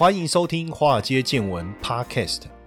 欢迎收听《华尔街见闻》Podcast。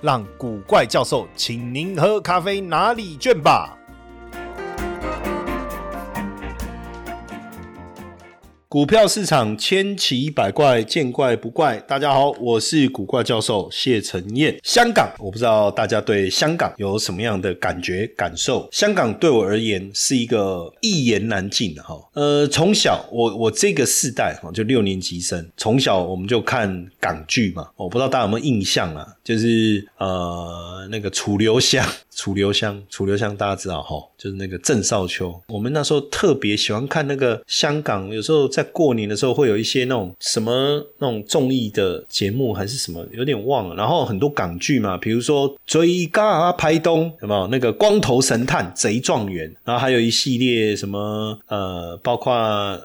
让古怪教授请您喝咖啡拿礼券吧。股票市场千奇百怪，见怪不怪。大家好，我是古怪教授谢承彦。香港，我不知道大家对香港有什么样的感觉感受。香港对我而言是一个一言难尽的哈。呃，从小我我这个世代哈，就六年级生，从小我们就看港剧嘛。我不知道大家有没有印象啊？就是呃那个楚留香。楚留香，楚留香大家知道哈，就是那个郑少秋。我们那时候特别喜欢看那个香港，有时候在过年的时候会有一些那种什么那种综艺的节目还是什么，有点忘了。然后很多港剧嘛，比如说《追嘎拍东》，有没有那个光头神探贼状元？然后还有一系列什么呃，包括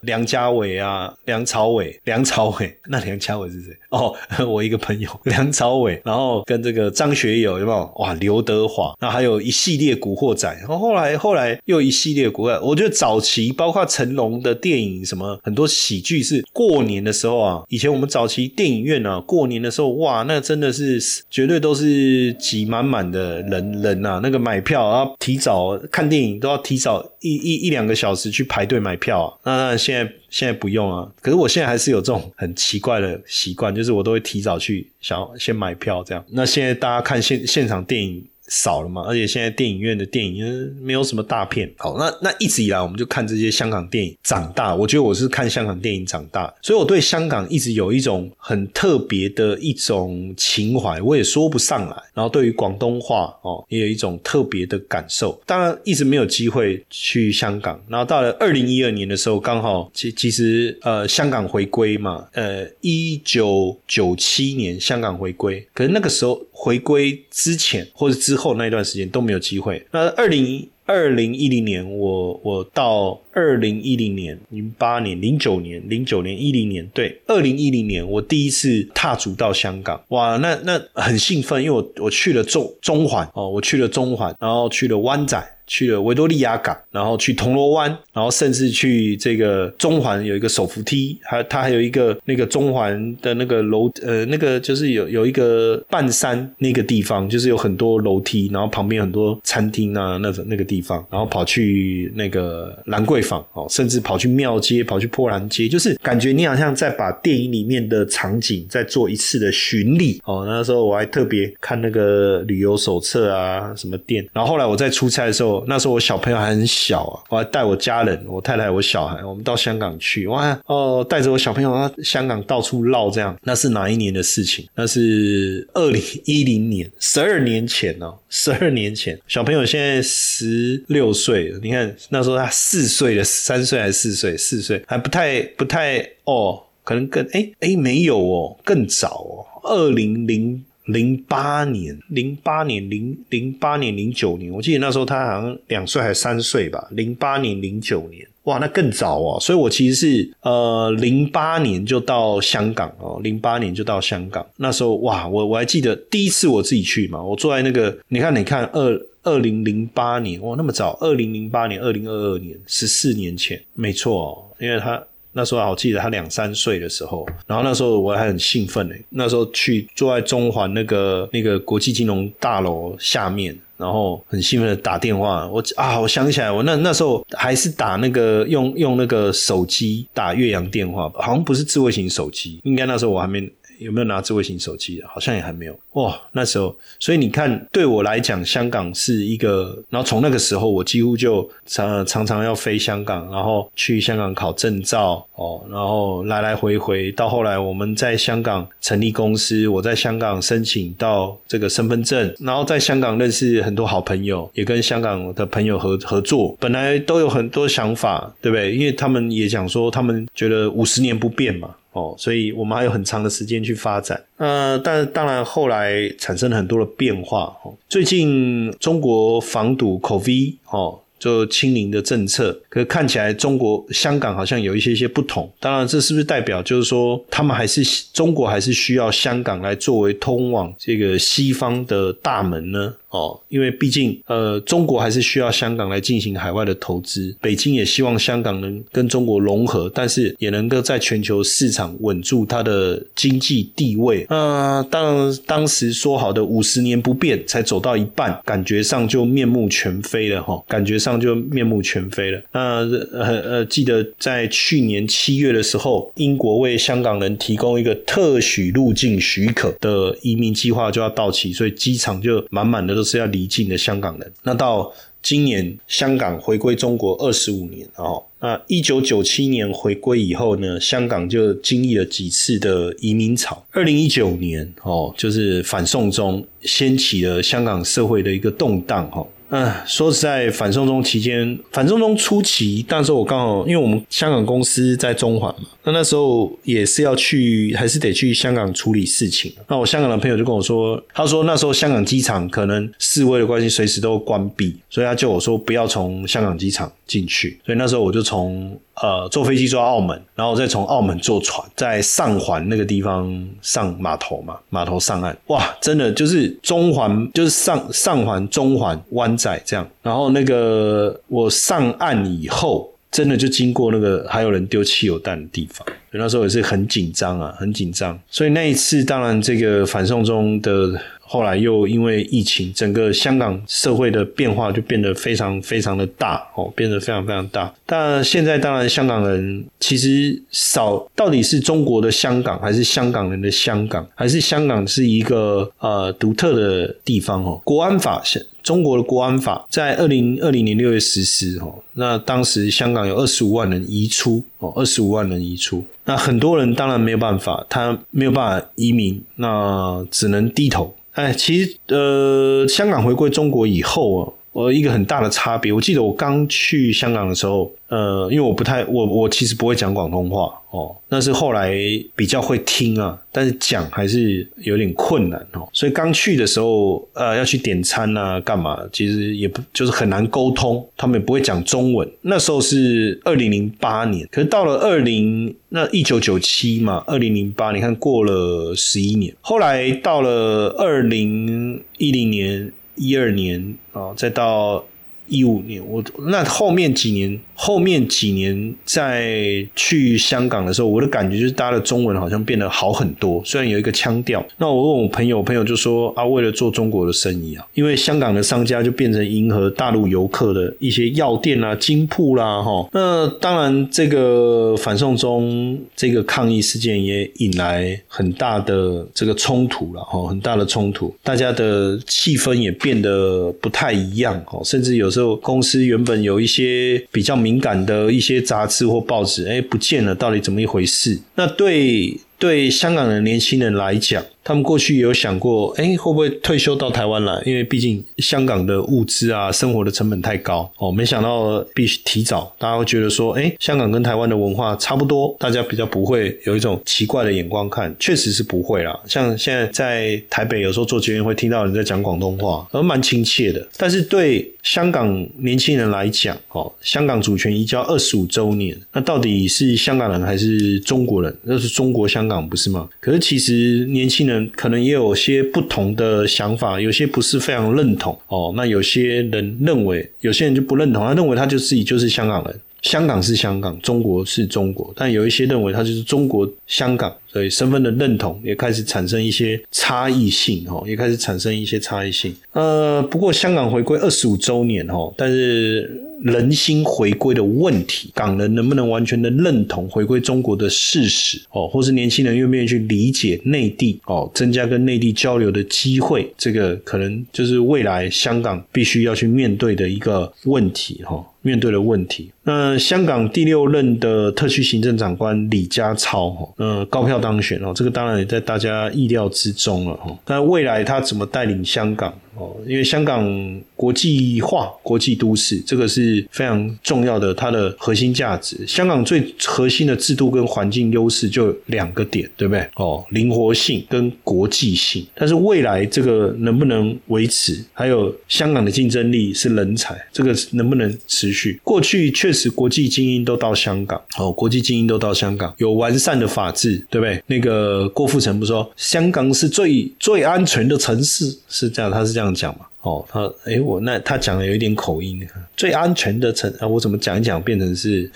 梁家伟啊、梁朝伟、梁朝伟，那梁家伟是谁？哦，我一个朋友 梁朝伟，然后跟这个张学友有没有？哇，刘德华，然后还。有一系列古惑仔，然后后来后来又一系列古惑。我觉得早期包括成龙的电影，什么很多喜剧是过年的时候啊。以前我们早期电影院啊，过年的时候哇，那真的是绝对都是挤满满的人人啊。那个买票啊，提早看电影都要提早一一一两个小时去排队买票啊。那现在现在不用啊，可是我现在还是有这种很奇怪的习惯，就是我都会提早去想要先买票这样。那现在大家看现现场电影。少了嘛，而且现在电影院的电影没有什么大片。好，那那一直以来我们就看这些香港电影长大。我觉得我是看香港电影长大，所以我对香港一直有一种很特别的一种情怀，我也说不上来。然后对于广东话哦，也有一种特别的感受。当然一直没有机会去香港。然后到了二零一二年的时候，刚好其其实呃香港回归嘛，呃一九九七年香港回归，可是那个时候回归之前或者之之后那一段时间都没有机会。那二零二零一零年，我我到二零一零年、零八年、零九年、零九年、一零年，对，二零一零年我第一次踏足到香港，哇，那那很兴奋，因为我我去了中中环哦，我去了中环，然后去了湾仔。去了维多利亚港，然后去铜锣湾，然后甚至去这个中环有一个手扶梯，还它还有一个那个中环的那个楼，呃，那个就是有有一个半山那个地方，就是有很多楼梯，然后旁边很多餐厅啊，那种那个地方，然后跑去那个兰桂坊哦，甚至跑去庙街，跑去波兰街，就是感觉你好像在把电影里面的场景再做一次的巡礼哦。那时候我还特别看那个旅游手册啊，什么店，然后后来我在出差的时候。那时候我小朋友还很小啊，我还带我家人，我太太，我小孩，我们到香港去，哇哦，带着我小朋友啊，香港到处绕，这样，那是哪一年的事情？那是二零一零年，十二年前哦，十二年前，小朋友现在十六岁，你看那时候他四岁的，三岁还是四岁？四岁还不太不太哦，可能更哎哎没有哦，更早哦，二零零。零八年，零八年，零零八年，零九年，我记得那时候他好像两岁还是三岁吧。零八年，零九年，哇，那更早哦。所以我其实是呃零八年就到香港哦，零八年就到香港。那时候哇，我我还记得第一次我自己去嘛，我坐在那个，你看，你看，二二零零八年，哇，那么早，二零零八年，二零二二年，十四年前，没错，哦因为他。那时候我记得他两三岁的时候，然后那时候我还很兴奋呢。那时候去坐在中环那个那个国际金融大楼下面，然后很兴奋的打电话。我啊，我想起来，我那那时候还是打那个用用那个手机打岳阳电话吧，好像不是智慧型手机，应该那时候我还没。有没有拿智慧型手机？好像也还没有哇。那时候，所以你看，对我来讲，香港是一个。然后从那个时候，我几乎就常常常要飞香港，然后去香港考证照哦，然后来来回回。到后来，我们在香港成立公司，我在香港申请到这个身份证，然后在香港认识很多好朋友，也跟香港的朋友合合作。本来都有很多想法，对不对？因为他们也讲说，他们觉得五十年不变嘛。哦，所以我们还有很长的时间去发展。呃，但当然后来产生了很多的变化。哦，最近中国防堵 COVID 哦。就清零的政策，可看起来中国香港好像有一些些不同。当然，这是不是代表就是说，他们还是中国还是需要香港来作为通往这个西方的大门呢？哦，因为毕竟，呃，中国还是需要香港来进行海外的投资。北京也希望香港能跟中国融合，但是也能够在全球市场稳住它的经济地位。呃，当，当时说好的五十年不变，才走到一半，感觉上就面目全非了哈，感觉上就面目全非了。那呃呃，记得在去年七月的时候，英国为香港人提供一个特许入境许可的移民计划就要到期，所以机场就满满的都。是要离境的香港人。那到今年香港回归中国二十五年哦，那一九九七年回归以后呢，香港就经历了几次的移民潮。二零一九年哦，就是反送中掀起了香港社会的一个动荡哈。嗯，说实在，反送中期间，反送中初期，那时候我刚好，因为我们香港公司在中环嘛，那那时候也是要去，还是得去香港处理事情。那我香港的朋友就跟我说，他说那时候香港机场可能示威的关系，随时都关闭，所以他叫我说不要从香港机场进去。所以那时候我就从。呃，坐飞机坐到澳门，然后再从澳门坐船，在上环那个地方上码头嘛，码头上岸，哇，真的就是中环，就是上上环、中环、湾仔这样。然后那个我上岸以后，真的就经过那个还有人丢汽油弹的地方，那时候也是很紧张啊，很紧张。所以那一次，当然这个反送中的。后来又因为疫情，整个香港社会的变化就变得非常非常的大哦，变得非常非常大。但现在当然香港人其实少，到底是中国的香港，还是香港人的香港，还是香港是一个呃独特的地方哦？国安法，中国的国安法在二零二零年六月实施哦，那当时香港有二十五万人移出哦，二十五万人移出，那很多人当然没有办法，他没有办法移民，那只能低头。哎，其实呃，香港回归中国以后啊，呃，一个很大的差别。我记得我刚去香港的时候。呃，因为我不太，我我其实不会讲广东话哦，那是后来比较会听啊，但是讲还是有点困难哦。所以刚去的时候，呃，要去点餐啊，干嘛，其实也不就是很难沟通，他们也不会讲中文。那时候是二零零八年，可是到了二零那一九九七嘛，二零零八，你看过了十一年，后来到了二零一零年、一二年啊，再到。一五年，我那后面几年，后面几年在去香港的时候，我的感觉就是大家的中文好像变得好很多，虽然有一个腔调。那我问我朋友，朋友就说啊，为了做中国的生意啊，因为香港的商家就变成迎合大陆游客的一些药店啦、金铺啦，哈。那当然，这个反送中这个抗议事件也引来很大的这个冲突了，哈，很大的冲突，大家的气氛也变得不太一样，哦，甚至有。时候公司原本有一些比较敏感的一些杂志或报纸，哎，不见了，到底怎么一回事？那对。对香港的年轻人来讲，他们过去有想过，哎，会不会退休到台湾来？因为毕竟香港的物资啊，生活的成本太高哦。没想到必须提早，大家会觉得说，哎，香港跟台湾的文化差不多，大家比较不会有一种奇怪的眼光看，确实是不会啦。像现在在台北，有时候做节目会听到人在讲广东话，而蛮亲切的。但是对香港年轻人来讲，哦，香港主权移交二十五周年，那到底是香港人还是中国人？那是中国香香港。不是吗？可是其实年轻人可能也有些不同的想法，有些不是非常认同哦。那有些人认为，有些人就不认同，他认为他就自己就是香港人，香港是香港，中国是中国。但有一些认为他就是中国香港，所以身份的认同也开始产生一些差异性哦，也开始产生一些差异性。呃，不过香港回归二十五周年哦，但是。人心回归的问题，港人能不能完全的认同回归中国的事实？哦，或是年轻人愿不愿意去理解内地？哦，增加跟内地交流的机会，这个可能就是未来香港必须要去面对的一个问题。哈。面对的问题，那香港第六任的特区行政长官李家超，哈，呃，高票当选哦，这个当然也在大家意料之中了，哈。但未来他怎么带领香港，哦，因为香港国际化、国际都市，这个是非常重要的，它的核心价值。香港最核心的制度跟环境优势就两个点，对不对？哦，灵活性跟国际性。但是未来这个能不能维持？还有香港的竞争力是人才，这个能不能持续？过去确实国际精英都到香港，哦，国际精英都到香港，有完善的法治，对不对？那个郭富城不说香港是最最安全的城市，是这样，他是这样这样讲吗哦，他诶，我那他讲的有一点口音，最安全的城啊，我怎么讲一讲变成是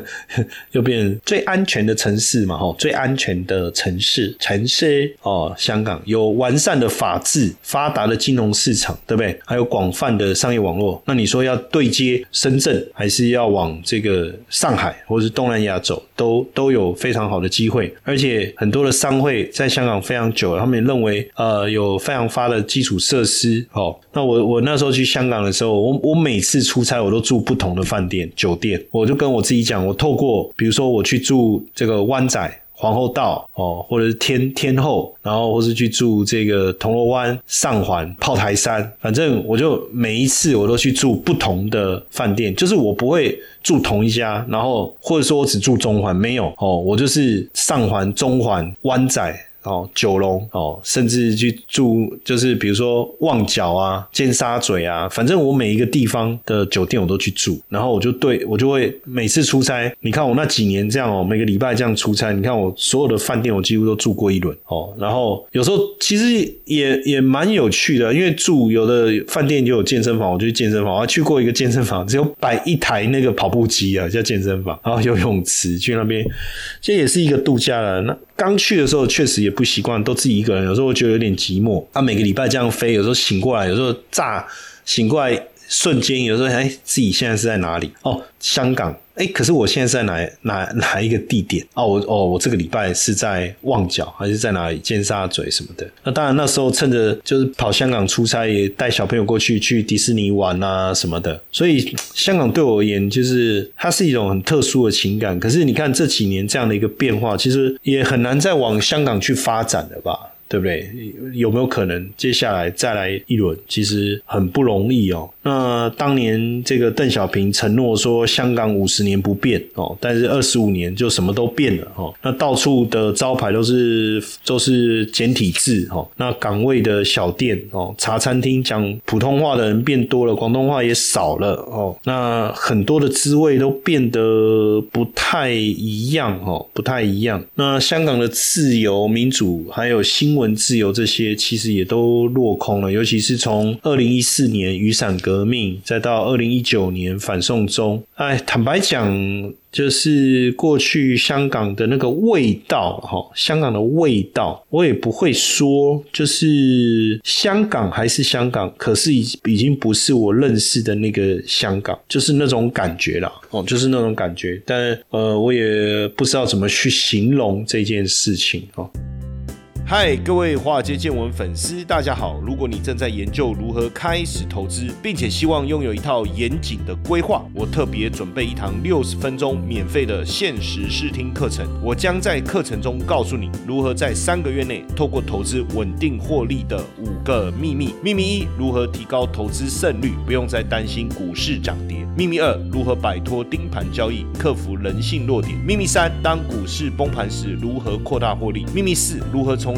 又变成最安全的城市嘛？哈，最安全的城市，城市哦，香港有完善的法治、发达的金融市场，对不对？还有广泛的商业网络。那你说要对接深圳，还是要往这个上海或者是东南亚走，都都有非常好的机会。而且很多的商会在香港非常久了，他们也认为呃有非常发的基础设施哦。那我我那时候去香港的时候，我我每次出差我都住不同的饭店酒店，我就跟我自己讲，我透过比如说我去住这个湾仔皇后道哦，或者是天天后，然后或是去住这个铜锣湾上环炮台山，反正我就每一次我都去住不同的饭店，就是我不会住同一家，然后或者说我只住中环，没有哦，我就是上环、中环、湾仔。哦，九龙哦，甚至去住，就是比如说旺角啊、尖沙咀啊，反正我每一个地方的酒店我都去住，然后我就对我就会每次出差，你看我那几年这样哦，每个礼拜这样出差，你看我所有的饭店我几乎都住过一轮哦，然后有时候其实也也蛮有趣的，因为住有的饭店就有健身房，我就去健身房，我还去过一个健身房，只有摆一台那个跑步机啊，叫健身房，然后游泳池去那边，这也是一个度假了。那刚去的时候确实也。不习惯，都自己一个人，有时候我觉得有点寂寞。啊，每个礼拜这样飞，有时候醒过来，有时候炸醒过来瞬间，有时候哎，自己现在是在哪里？哦，香港。哎，可是我现在在哪哪哪一个地点？哦，我哦，我这个礼拜是在旺角，还是在哪里？尖沙咀什么的？那当然，那时候趁着就是跑香港出差，也带小朋友过去去迪士尼玩啊什么的。所以香港对我而言，就是它是一种很特殊的情感。可是你看这几年这样的一个变化，其实也很难再往香港去发展了吧？对不对？有没有可能接下来再来一轮？其实很不容易哦。那当年这个邓小平承诺说香港五十年不变哦，但是二十五年就什么都变了哦。那到处的招牌都是都是简体字哦。那岗位的小店哦，茶餐厅讲普通话的人变多了，广东话也少了哦。那很多的滋味都变得不太一样哦，不太一样。那香港的自由民主还有新。文自由这些其实也都落空了，尤其是从二零一四年雨伞革命，再到二零一九年反送中。哎，坦白讲，就是过去香港的那个味道，哈，香港的味道，我也不会说，就是香港还是香港，可是已已经不是我认识的那个香港，就是那种感觉了，哦，就是那种感觉。但呃，我也不知道怎么去形容这件事情，哦。嗨，各位华尔街见闻粉丝，大家好！如果你正在研究如何开始投资，并且希望拥有一套严谨的规划，我特别准备一堂六十分钟免费的限时试听课程。我将在课程中告诉你如何在三个月内透过投资稳定获利的五个秘密。秘密一：如何提高投资胜率，不用再担心股市涨跌。秘密二：如何摆脱盯盘交易，克服人性弱点。秘密三：当股市崩盘时，如何扩大获利。秘密四：如何从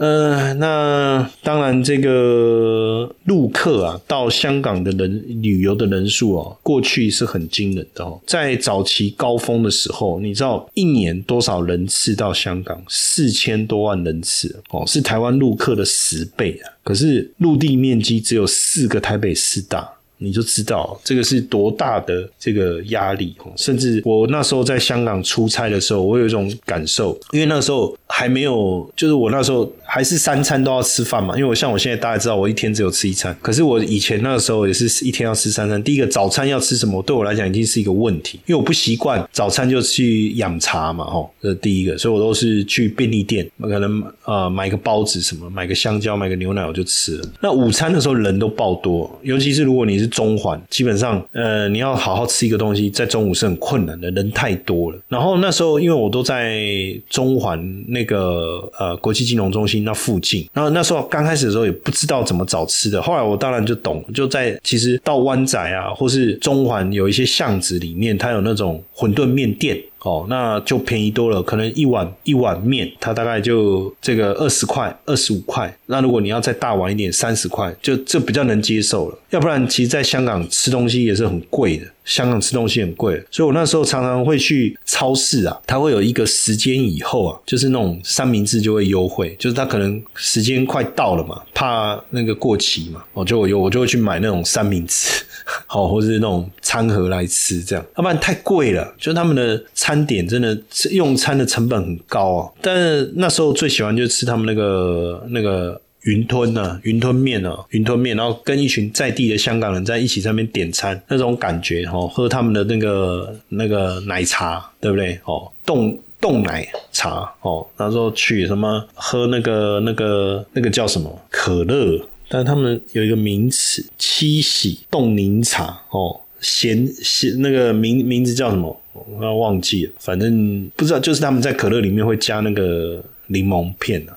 呃，那当然，这个陆客啊，到香港的人旅游的人数哦，过去是很惊人的哦。在早期高峰的时候，你知道一年多少人次到香港？四千多万人次哦，是台湾陆客的十倍啊。可是陆地面积只有四个台北市大。你就知道这个是多大的这个压力。甚至我那时候在香港出差的时候，我有一种感受，因为那时候还没有，就是我那时候还是三餐都要吃饭嘛。因为我像我现在大家知道，我一天只有吃一餐，可是我以前那个时候也是一天要吃三餐。第一个早餐要吃什么，对我来讲已经是一个问题，因为我不习惯早餐就去养茶嘛，吼，这是第一个，所以我都是去便利店，可能呃买个包子什么，买个香蕉，买个牛奶我就吃了。那午餐的时候人都爆多，尤其是如果你是中环，基本上呃你要好好吃一个东西，在中午是很困难的，人太多了。然后那时候因为我都在中环那个呃国际金融中心那附近，然后那时候刚开始的时候也不知道怎么找吃的，后来我当然就懂，就在其实到湾仔啊，或是中环有一些巷子里面，它有那种馄饨面店。哦，那就便宜多了，可能一碗一碗面，它大概就这个二十块、二十五块。那如果你要再大碗一点，三十块，就这比较能接受了。要不然，其实在香港吃东西也是很贵的。香港吃东西很贵，所以我那时候常常会去超市啊，它会有一个时间以后啊，就是那种三明治就会优惠，就是它可能时间快到了嘛，怕那个过期嘛，我就我有我就会去买那种三明治，好，或是那种餐盒来吃，这样，要不然太贵了，就他们的餐点真的用餐的成本很高啊。但是那时候最喜欢就是吃他们那个那个。云吞呢，云吞面呢，云吞面，然后跟一群在地的香港人在一起在那边点餐，那种感觉哦，喝他们的那个那个奶茶，对不对？哦，冻冻奶茶哦，那时候去什么喝那个那个那个叫什么可乐，但他们有一个名词七喜冻柠茶哦，咸咸那个名名字叫什么？我要忘记了，反正不知道，就是他们在可乐里面会加那个柠檬片啊。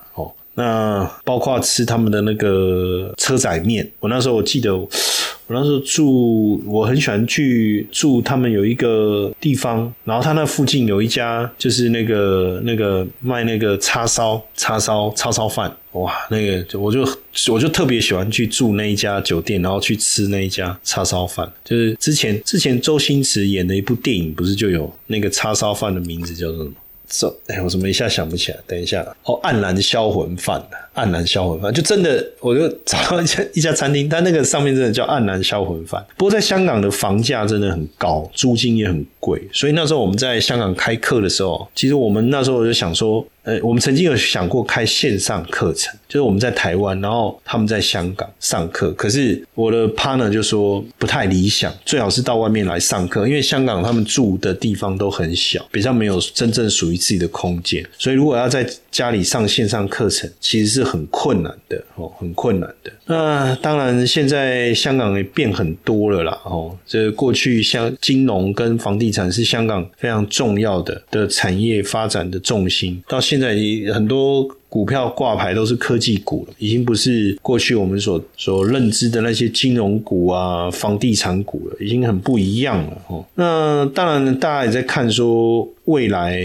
那包括吃他们的那个车仔面，我那时候我记得，我那时候住，我很喜欢去住他们有一个地方，然后他那附近有一家就是那个那个卖那个叉烧叉烧叉烧饭，哇，那个我就我就特别喜欢去住那一家酒店，然后去吃那一家叉烧饭，就是之前之前周星驰演的一部电影，不是就有那个叉烧饭的名字叫做什么？这哎，我怎么一下想不起来？等一下，哦，黯然销魂饭黯然销魂饭，就真的，我就找到一家一家餐厅，它那个上面真的叫黯然销魂饭。不过在香港的房价真的很高，租金也很贵，所以那时候我们在香港开课的时候，其实我们那时候我就想说。呃，我们曾经有想过开线上课程，就是我们在台湾，然后他们在香港上课。可是我的 partner 就说不太理想，最好是到外面来上课，因为香港他们住的地方都很小，比较没有真正属于自己的空间。所以如果要在家里上线上课程，其实是很困难的哦，很困难的。那当然，现在香港也变很多了啦哦。这过去像金融跟房地产是香港非常重要的的产业发展的重心，到现现在很多股票挂牌都是科技股了，已经不是过去我们所所认知的那些金融股啊、房地产股了，已经很不一样了哦。那当然，大家也在看说未来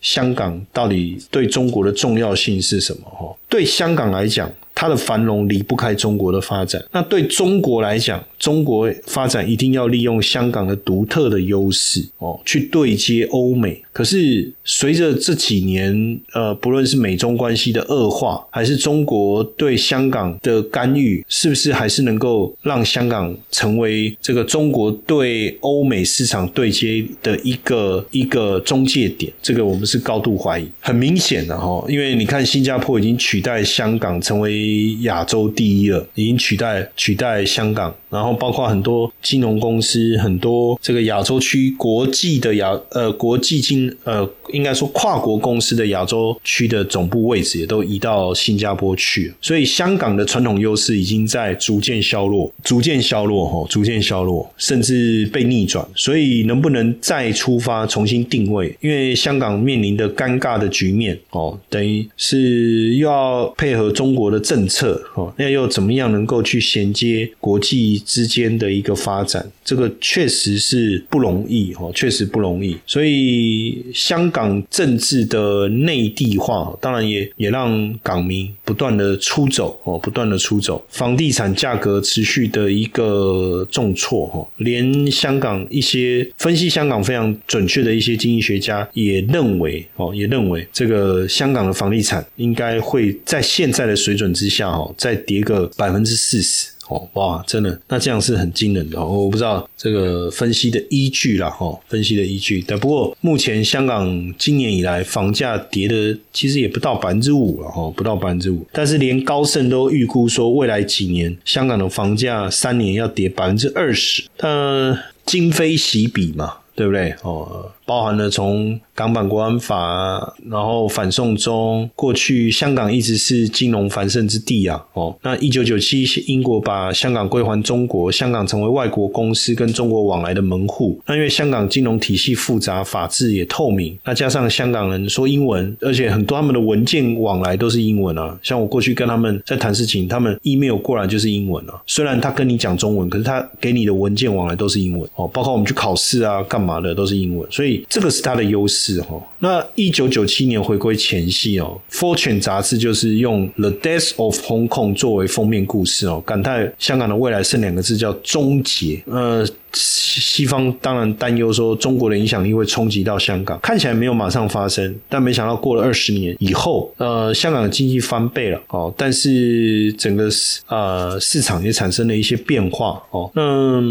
香港到底对中国的重要性是什么？哈，对香港来讲。它的繁荣离不开中国的发展，那对中国来讲，中国发展一定要利用香港的独特的优势哦，去对接欧美。可是随着这几年，呃，不论是美中关系的恶化，还是中国对香港的干预，是不是还是能够让香港成为这个中国对欧美市场对接的一个一个中介点？这个我们是高度怀疑。很明显的哈，因为你看新加坡已经取代香港成为。亚洲第一了，已经取代取代香港，然后包括很多金融公司，很多这个亚洲区国际的亚呃国际金呃应该说跨国公司的亚洲区的总部位置也都移到新加坡去，所以香港的传统优势已经在逐渐消落，逐渐消落哈，逐渐消落，甚至被逆转。所以能不能再出发重新定位？因为香港面临的尴尬的局面哦，等于是又要配合中国的。政策哦，那又怎么样能够去衔接国际之间的一个发展？这个确实是不容易哦，确实不容易。所以香港港政治的内地化，当然也也让港民不断的出走哦，不断的出走。房地产价格持续的一个重挫哈，连香港一些分析香港非常准确的一些经济学家也认为哦，也认为这个香港的房地产应该会在现在的水准之。下哦，再跌个百分之四十哦，哇，真的，那这样是很惊人的哦。我不知道这个分析的依据啦，哈，分析的依据。但不过目前香港今年以来房价跌的其实也不到百分之五了，哈，不到百分之五。但是连高盛都预估说，未来几年香港的房价三年要跌百分之二十。那今非昔比嘛，对不对？哦。包含了从港版国安法，然后反送中，过去香港一直是金融繁盛之地啊。哦，那一九九七英国把香港归还中国，香港成为外国公司跟中国往来的门户。那因为香港金融体系复杂，法制也透明，那加上香港人说英文，而且很多他们的文件往来都是英文啊。像我过去跟他们在谈事情，他们 email 过来就是英文啊。虽然他跟你讲中文，可是他给你的文件往来都是英文哦。包括我们去考试啊，干嘛的都是英文，所以。这个是它的优势哈。那一九九七年回归前夕哦，《Fortune》杂志就是用 “The Death of Hong Kong” 作为封面故事哦，感叹香港的未来剩两个字叫终结。呃。西方当然担忧说中国的影响力会冲击到香港，看起来没有马上发生，但没想到过了二十年以后，呃，香港的经济翻倍了哦，但是整个呃市场也产生了一些变化哦。那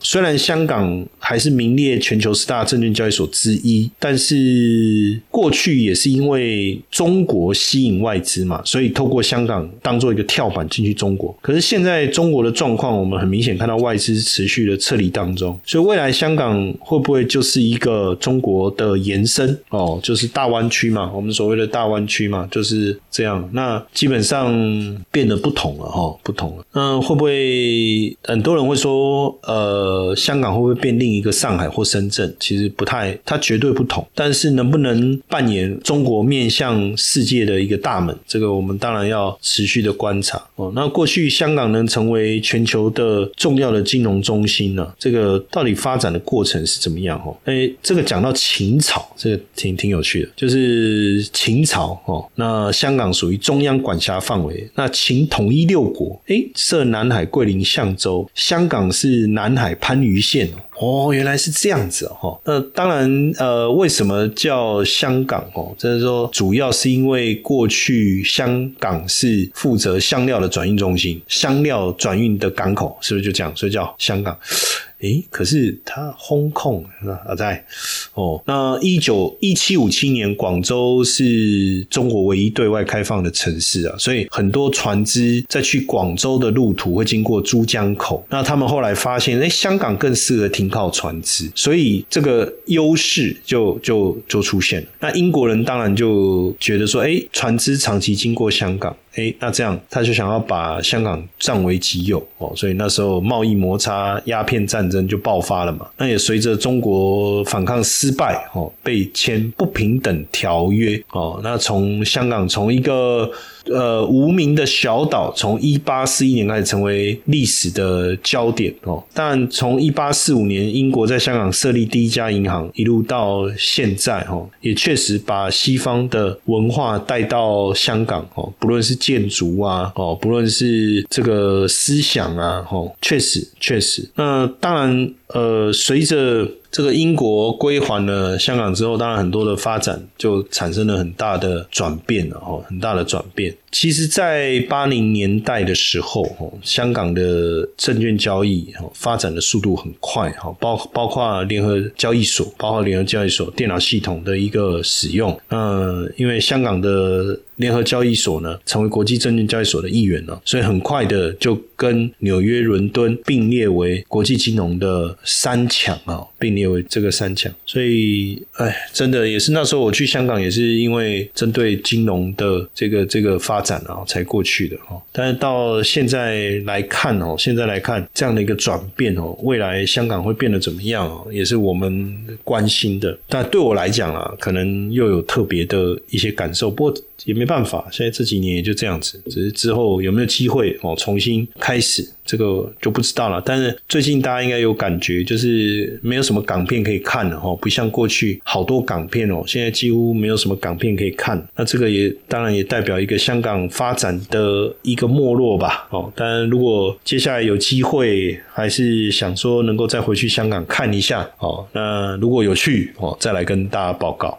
虽然香港还是名列全球十大证券交易所之一，但是过去也是因为中国吸引外资嘛，所以透过香港当做一个跳板进去中国。可是现在中国的状况，我们很明显看到外资持续的撤离。当中，所以未来香港会不会就是一个中国的延伸哦？就是大湾区嘛，我们所谓的大湾区嘛，就是这样。那基本上变得不同了哈，不同了。那会不会很多人会说，呃，香港会不会变另一个上海或深圳？其实不太，它绝对不同。但是能不能扮演中国面向世界的一个大门？这个我们当然要持续的观察哦。那过去香港能成为全球的重要的金融中心呢？这个到底发展的过程是怎么样？哦，哎，这个讲到秦朝，这个挺挺有趣的，就是秦朝哦，那香港属于中央管辖范围，那秦统一六国，哎，设南海、桂林、象州，香港是南海番禺县。哦，原来是这样子哦。那当然，呃，为什么叫香港哦？就是说，主要是因为过去香港是负责香料的转运中心，香料转运的港口，是不是就这样？所以叫香港。诶，可是它轰控啊在哦，那一九一七五七年，广州是中国唯一对外开放的城市啊，所以很多船只在去广州的路途会经过珠江口。那他们后来发现，诶，香港更适合停靠船只，所以这个优势就就就出现了。那英国人当然就觉得说，哎，船只长期经过香港。哎，那这样他就想要把香港占为己有哦，所以那时候贸易摩擦、鸦片战争就爆发了嘛。那也随着中国反抗失败哦，被签不平等条约哦。那从香港从一个。呃，无名的小岛从一八四一年开始成为历史的焦点哦。但从一八四五年英国在香港设立第一家银行，一路到现在哦，也确实把西方的文化带到香港哦。不论是建筑啊哦，不论是这个思想啊哦，确实确实。那当然呃，随着这个英国归还了香港之后，当然很多的发展就产生了很大的转变了哦，很大的转变。其实，在八零年代的时候，哦，香港的证券交易哦发展的速度很快哈，包包括联合交易所，包括联合交易所电脑系统的一个使用。嗯，因为香港的。联合交易所呢，成为国际证券交易所的一员了，所以很快的就跟纽约、伦敦并列为国际金融的三强啊，并列为这个三强。所以，哎，真的也是那时候我去香港，也是因为针对金融的这个这个发展啊，才过去的哈。但是到现在来看哦，现在来看这样的一个转变哦，未来香港会变得怎么样哦，也是我们关心的。但对我来讲啊，可能又有特别的一些感受，不过。也没办法，现在这几年也就这样子，只是之后有没有机会哦重新开始，这个就不知道了。但是最近大家应该有感觉，就是没有什么港片可以看了哈，不像过去好多港片哦，现在几乎没有什么港片可以看。那这个也当然也代表一个香港发展的一个没落吧哦。当然，如果接下来有机会，还是想说能够再回去香港看一下哦。那如果有去哦，再来跟大家报告。